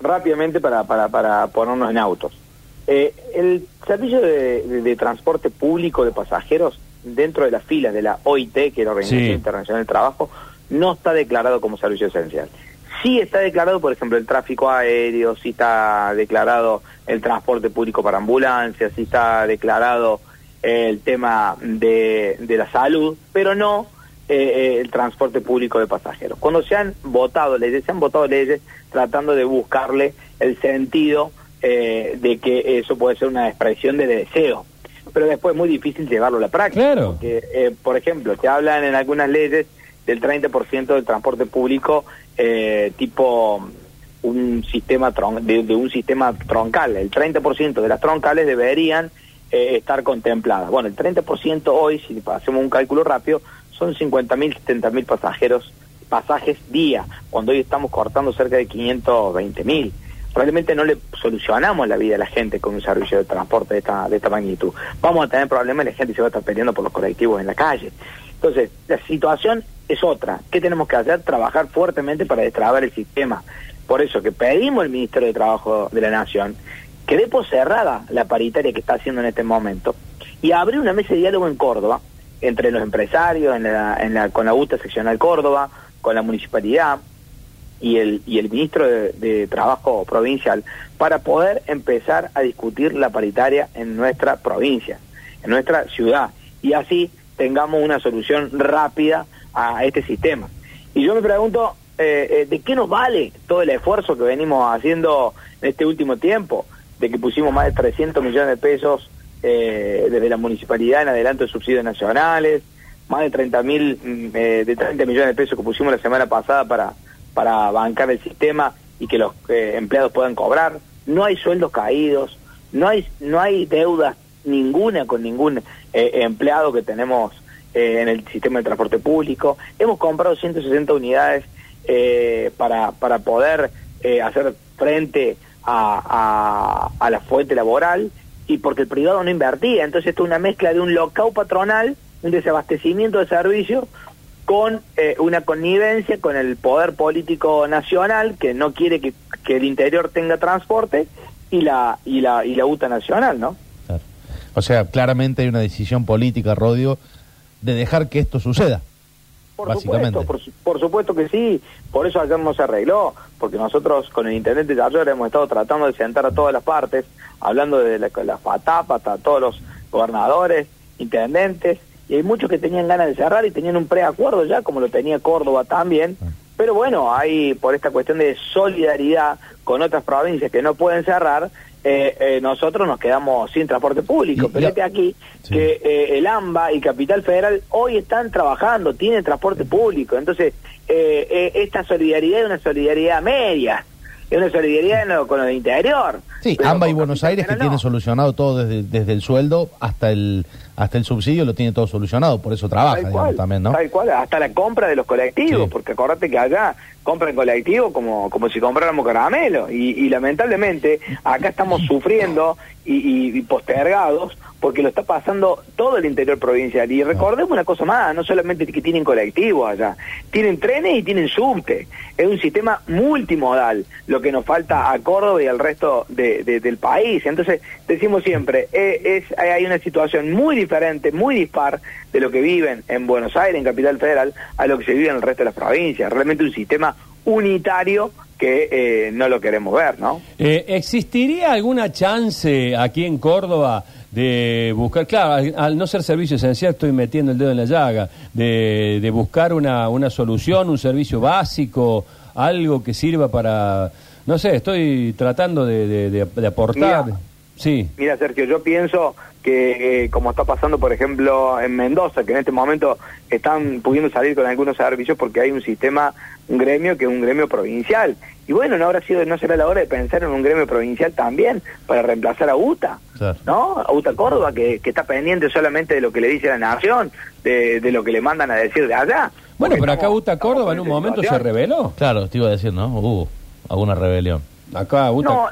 rápidamente para, para, para ponernos en autos. Eh, el servicio de, de- de transporte público de pasajeros dentro de las filas de la OIT, que es la Organización Sí. Internacional del Trabajo, no está declarado como servicio esencial. Sí está declarado, por ejemplo, el tráfico aéreo, sí está declarado el transporte público para ambulancias, sí está declarado el tema de, de la salud, pero no eh, el transporte público de pasajeros. Cuando se han votado leyes, se han votado leyes tratando de buscarle el sentido eh, de que eso puede ser una expresión de deseo, pero después es muy difícil llevarlo a la práctica. Claro. Porque, eh, por ejemplo, te hablan en algunas leyes del 30% del transporte público eh, tipo un sistema tron- de, de un sistema troncal. El 30% de las troncales deberían eh, estar contempladas. Bueno, el 30% hoy, si hacemos un cálculo rápido, son 50.000, 70.000 pasajeros, pasajes día, cuando hoy estamos cortando cerca de 520.000. Realmente no le solucionamos la vida a la gente con un servicio de transporte de esta, de esta magnitud. Vamos a tener problemas y la gente se va a estar peleando por los colectivos en la calle. Entonces, la situación es otra. ¿Qué tenemos que hacer? Trabajar fuertemente para destrabar el sistema. Por eso que pedimos al Ministerio de Trabajo de la Nación que dé por cerrada la paritaria que está haciendo en este momento y abrir una mesa de diálogo en Córdoba entre los empresarios, en la, en la, con la UTA seccional Córdoba, con la municipalidad y el, y el ministro de, Trabajo provincial para poder empezar a discutir la paritaria en nuestra provincia, en nuestra ciudad, y así tengamos una solución rápida a este sistema. Y yo me pregunto, eh, eh, ¿de qué nos vale todo el esfuerzo que venimos haciendo en este último tiempo? De que pusimos más de 300 millones de pesos eh, desde la municipalidad en adelanto de subsidios nacionales, más de 30 mil, mm, eh, de 30 millones de pesos que pusimos la semana pasada para, para bancar el sistema y que los eh, empleados puedan cobrar. No hay sueldos caídos, no hay, no hay deuda ninguna con ningún eh, empleado que tenemos eh, en el sistema de transporte público. Hemos comprado 160 unidades para, para poder hacer frente a, a la fuente laboral y porque el privado no invertía. Entonces esto es una mezcla de un locao patronal, un desabastecimiento de servicios con eh, una connivencia con el poder político nacional que no quiere que, que el interior tenga transporte y la y la y la UTA nacional, ¿no? Claro. O sea, claramente hay una decisión política, Rodio, de dejar que esto suceda. Por supuesto, por, por supuesto que sí, por eso ayer no se arregló, porque nosotros con el intendente de ayer hemos estado tratando de sentar a todas las partes, hablando de la, la FATAP, hasta todos los gobernadores, intendentes, y hay muchos que tenían ganas de cerrar y tenían un preacuerdo ya, como lo tenía Córdoba también, pero bueno, hay por esta cuestión de solidaridad con otras provincias que no pueden cerrar, eh, eh, nosotros nos quedamos sin transporte público. Y- Pero este aquí Sí. que eh, el AMBA y Capital Federal hoy están trabajando, tienen transporte público. Entonces, eh, eh, esta solidaridad es una solidaridad media, es una solidaridad lo- con lo de interior. Sí, AMBA y Buenos Aires que no. solucionado todo desde, desde el sueldo hasta el hasta el subsidio lo tiene todo solucionado, por eso trabaja, Tal digamos, cual, también, ¿no? Tal cual, hasta la compra de los colectivos, Sí. porque acordate que allá compran colectivos como, como si compráramos caramelo. Y, y lamentablemente acá estamos sufriendo y, postergados porque lo está pasando todo el interior provincial. Y recordemos una cosa más, no solamente que tienen colectivos allá, tienen trenes y tienen subte. Es un sistema multimodal, lo que nos falta a Córdoba y al resto de- de- del país. Entonces, decimos siempre, eh, es, hay una situación muy diferente, muy dispar de lo que viven en Buenos Aires, en Capital Federal, a lo que se vive en el resto de las provincias. Realmente un sistema unitario que eh, no lo queremos ver, ¿no? Eh, ¿Existiría alguna chance aquí en Córdoba de buscar, claro, al, al no ser servicio esencial estoy metiendo el dedo en la llaga, de, de buscar una, una solución, un servicio básico, algo que sirva para, no sé, estoy tratando de, de- de- de aportar. Mira. Sí, Mira, Sergio, yo pienso que, eh, como está pasando, por ejemplo, en Mendoza, que en este momento están pudiendo salir con algunos servicios porque hay un sistema, un gremio que es un gremio provincial. Y bueno, no habrá sido, no será la hora de pensar en un gremio provincial también para reemplazar a UTA, Claro. ¿no? A UTA Córdoba, que, que está pendiente solamente de lo que le dice la nación, de, de lo que le mandan a decir de allá. Bueno, pero acá UTA Córdoba en un momento se reveló. Claro, te iba a decir, ¿no? Hubo alguna rebelión. Acá UTA... No,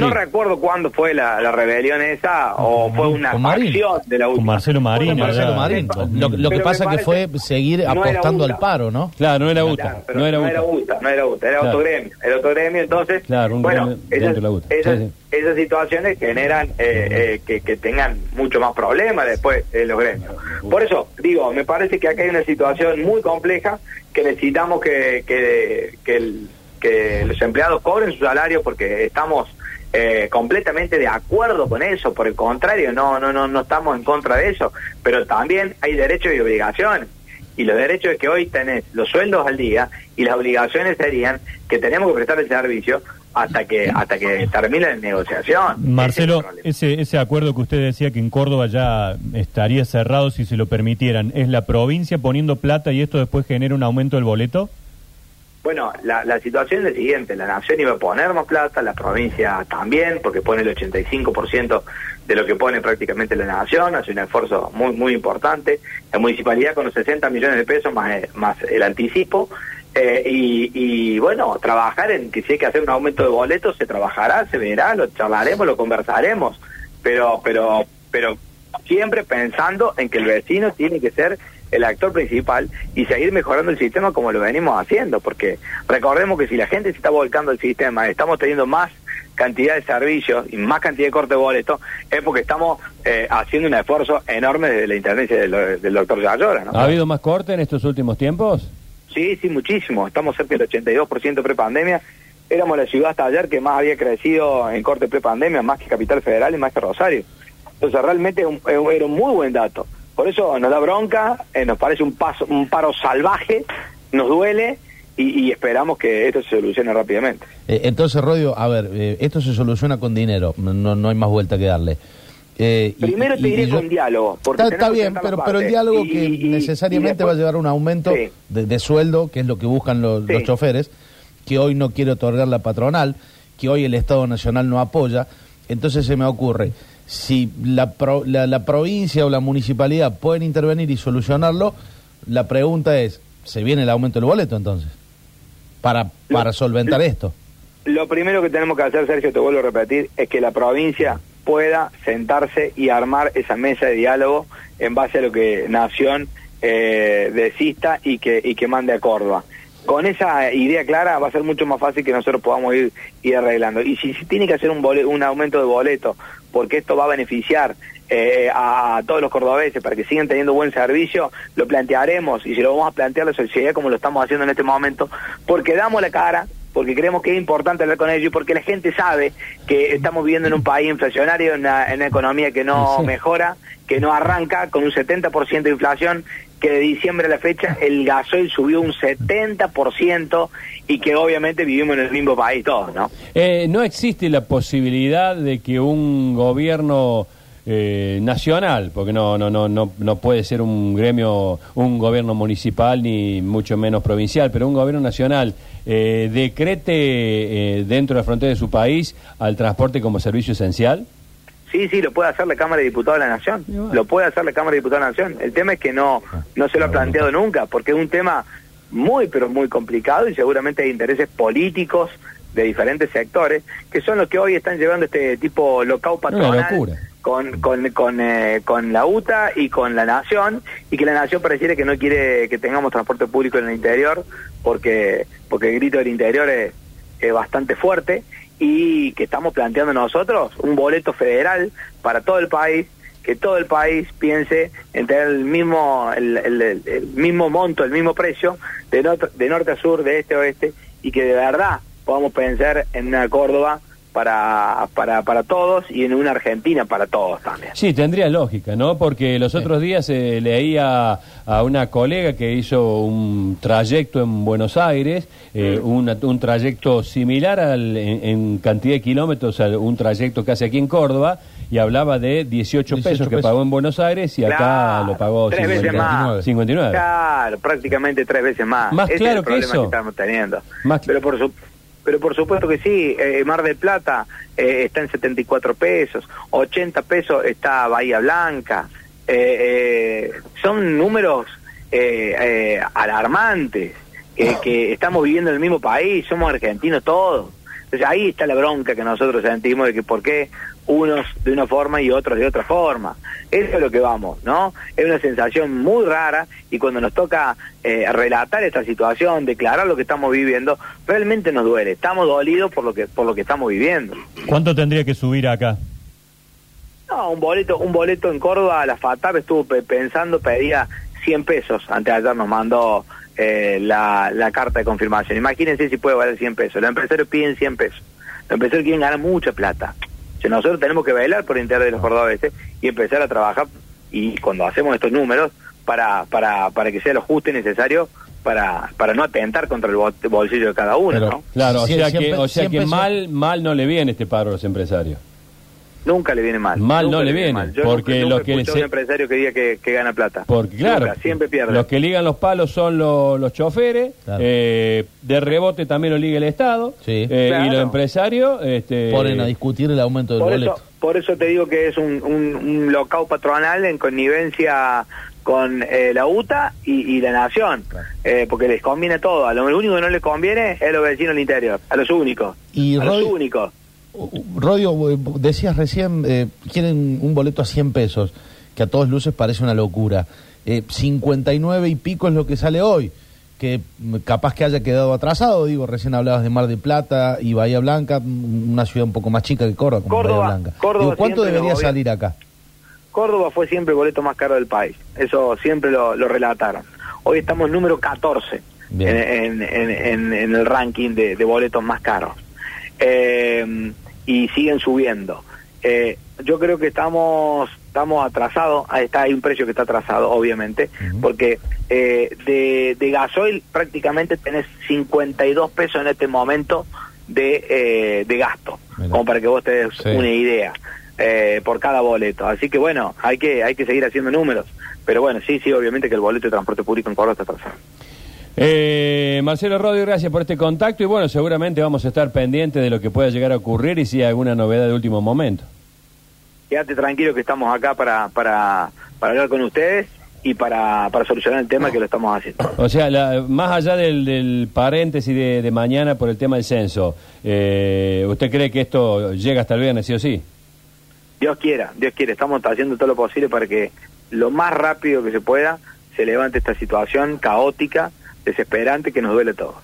no recuerdo cuándo fue la, la rebelión esa o fue una Con Marín. facción de la. Con Marcelo Marín, Marcelo Marín. Lo, que pasa que fue seguir no apostando al paro, ¿no? Claro, no era UTA. no era no era UTA. No era UTA, era Claro. autogremio, era autogremio, entonces, Claro, un bueno, gremio esas, dentro de la UTA. esas, Sí, sí. esas situaciones generan eh, eh, que, que tengan mucho más problemas después en los gremios. Por eso, digo, me parece que acá hay una situación muy compleja que necesitamos que, que, que, el- que los empleados cobren su salario porque estamos eh, completamente de acuerdo con eso, por el contrario, no, no, no, no estamos en contra de eso, pero también hay derechos y obligaciones. Y los derechos es que hoy tenés los sueldos al día y las obligaciones serían que tenemos que prestar el servicio hasta que hasta que termine la negociación. Ese Marcelo, es el problema. ese, ese acuerdo que usted decía que en Córdoba ya estaría cerrado si se lo permitieran, ¿es la provincia poniendo plata y esto después genera un aumento del boleto? Bueno, la, la situación es la siguiente, la nación iba a poner más plata, la provincia también, porque pone el 85% de lo que pone prácticamente la nación, hace un esfuerzo muy muy importante, la municipalidad con los 60 millones de pesos más, eh, más el anticipo, eh, y, bueno, trabajar en que si hay que hacer un aumento de boletos, se trabajará, se verá, lo charlaremos, lo conversaremos, pero, pero, pero siempre pensando en que el vecino tiene que ser el actor principal y seguir mejorando el sistema como lo venimos haciendo, porque recordemos que si la gente se está volcando al sistema, estamos teniendo más cantidad de servicios y más cantidad de corte de boletos, es porque estamos eh, haciendo un esfuerzo enorme desde la intendencia del, del doctor Yayora, ¿no? ¿Ha habido más corte en estos últimos tiempos? Sí, sí, muchísimo. Estamos cerca del 82% prepandemia. Éramos la ciudad hasta ayer que más había crecido en corte prepandemia, más que Capital Federal y más que Rosario. Entonces realmente un- era un muy buen dato. Por eso nos da bronca, eh, nos parece un paso, un paro salvaje, nos duele y, y esperamos que esto se solucione rápidamente. Eh, entonces, Rodio, a ver, eh, esto se soluciona con dinero, no, no hay más vuelta que darle. Y- Primero te diré yo- con diálogo. Porque Está, está bien, pero, el diálogo Y- que necesariamente después- va a llevar a un aumento Sí. de, de sueldo, que es lo que buscan los, Sí. los choferes, que hoy no quiere otorgar la patronal, que hoy el Estado Nacional no apoya. Entonces se me ocurre, si la, pro- la, la provincia o la municipalidad pueden intervenir y solucionarlo, la pregunta es, ¿se viene el aumento del boleto entonces? Para, para solventar esto. Lo primero que tenemos que hacer, Sergio, te vuelvo a repetir, es que la provincia pueda sentarse y armar esa mesa de diálogo en base a lo que Nación eh, desista y que, y que mande a Córdoba. Con esa idea clara va a ser mucho más fácil que nosotros podamos ir, ir arreglando. Y si, tiene que hacer un, un aumento de boleto, porque esto va a beneficiar eh, a, a todos los cordobeses para que sigan teniendo buen servicio, lo plantearemos y se lo vamos a plantear a la sociedad como lo estamos haciendo en este momento, porque damos la cara, porque creemos que es importante hablar con ellos y porque la gente sabe que estamos viviendo en un país inflacionario, en una, en una economía que no Sí. mejora, que no arranca con un 70% de inflación, que de diciembre a la fecha el gasoil subió un 70% y que obviamente vivimos en el mismo país todos, ¿no? Eh, ¿No existe la posibilidad de que un gobierno eh, nacional, porque no, no, no, no, no puede ser un gremio, un gobierno municipal ni mucho menos provincial, pero un gobierno nacional eh, decrete eh, dentro de la frontera de su país al transporte como servicio esencial? Sí, sí, lo puede hacer la Cámara de Diputados de la Nación. Lo puede hacer la Cámara de Diputados de la Nación. El tema es que no, no se lo ha planteado nunca, porque es un tema muy, pero muy complicado y seguramente hay intereses políticos de diferentes sectores que son los que hoy están llevando este tipo local patronal con con con, eh, con la UTA y con la Nación y que la Nación pareciera que no quiere que tengamos transporte público en el interior porque porque el grito del interior es, es bastante fuerte y que estamos planteando nosotros un boleto federal para todo el país que todo el país piense en tener el mismo el, el- el- mismo monto el mismo precio de norte, de norte a sur de este a oeste y que de verdad podamos pensar en una Córdoba para, para, para todos y en una Argentina para todos también. Sí, tendría lógica, ¿no? Porque los otros días eh, leía a una colega que hizo un trayecto en Buenos Aires, eh, una- un trayecto similar al, en, en cantidad de kilómetros a un trayecto que hace aquí en Córdoba, y hablaba de 18, 18 pesos que pagó en Buenos Aires y acá lo pagó tres veces 59. más. 59. Claro, prácticamente tres veces más. Más Ese claro es el que problema eso. que estamos teniendo. Más Pero por su- pero por supuesto que sí, eh, Mar del Plata eh, está en 74 pesos, 80 pesos está Bahía Blanca. Eh, eh, son números eh, eh, alarmantes, que, que estamos viviendo en el mismo país, somos argentinos todos. Entonces ahí está la bronca que nosotros sentimos de que por qué unos de una forma y otros de otra forma. Eso es lo que vamos, ¿no? Es una sensación muy rara y cuando nos toca eh, relatar esta situación, declarar lo que estamos viviendo, realmente nos duele. Estamos dolidos por lo que por lo que estamos viviendo. ¿Cuánto tendría que subir acá? No, un boleto, un boleto en Córdoba, la FATAP estuvo pe- pensando, pedía 100 pesos. Antes de ayer nos mandó eh, la, la carta de confirmación. Imagínense si puede valer 100 pesos. Los empresarios piden 100 pesos. Los empresarios quieren ganar mucha plata. Sea, nosotros tenemos que velar por el interés de los cordobeses y empezar a trabajar y cuando hacemos estos números para, para, para que sea lo justo y necesario para, para no atentar contra el bol- bolsillo de cada uno, Pero- ¿no? Claro, o sea que, o sea que mal, mal no le viene este paro a los empresarios. Nunca le viene mal. Mal Nunca no le viene, mal. Yo porque nunca, lo nunca que se- un empresario que diga que, que gana plata. Porque claro, Nunca, siempre pierde. los que ligan los palos son los, los choferes, Claro. eh, de rebote también lo liga el Estado, Sí. eh, Claro. y los empresarios... Este, Ponen a discutir el aumento del por boleto. eso, por eso te digo que es un, un, un locao patronal en connivencia con eh, la UTA y, y la Nación, eh, porque les conviene todo. A lo único que no les conviene es a los vecinos del interior, a los únicos. Y a los Roy- únicos. Rodio, decías recién, eh, quieren un boleto a 100 pesos, que a todos luces parece una locura. Eh, 59 y pico es lo que sale hoy, que capaz que haya quedado atrasado, digo, recién hablabas de Mar de Plata y Bahía Blanca, una ciudad un poco más chica que Córdoba, como Córdoba- Bahía Blanca. Córdoba Digo, ¿Cuánto debería salir acá? Córdoba fue siempre el boleto más caro del país. Eso siempre lo, lo relataron. Hoy estamos número 14 en, Bien. en- en- en- en el ranking de, de boletos más caros. Eh, y siguen subiendo. Eh, yo creo que estamos estamos atrasados. Está, hay un precio que está atrasado, obviamente, porque eh, de, de gasoil prácticamente tenés 52 pesos en este momento de, eh, de gasto, Mira. como para que vos te des Sí. una idea eh, por cada boleto. Así que bueno, hay que hay que seguir haciendo números. Pero bueno, sí, sí, obviamente que el boleto de transporte público en Córdoba está atrasado. Eh, Marcelo Rodio, gracias por este contacto y bueno, seguramente vamos a estar pendientes de lo que pueda llegar a ocurrir y si hay alguna novedad de último momento. Quédate tranquilo que estamos acá para, para, para hablar con ustedes y para, para solucionar el tema que lo estamos haciendo. O sea, la- más allá del, del paréntesis de, de mañana por el tema del censo, eh, ¿usted cree que esto llega hasta el viernes, sí o sí? Dios quiera, Dios quiere, estamos haciendo todo lo posible para que lo más rápido que se pueda se levante esta situación caótica, desesperante que nos duele a todos.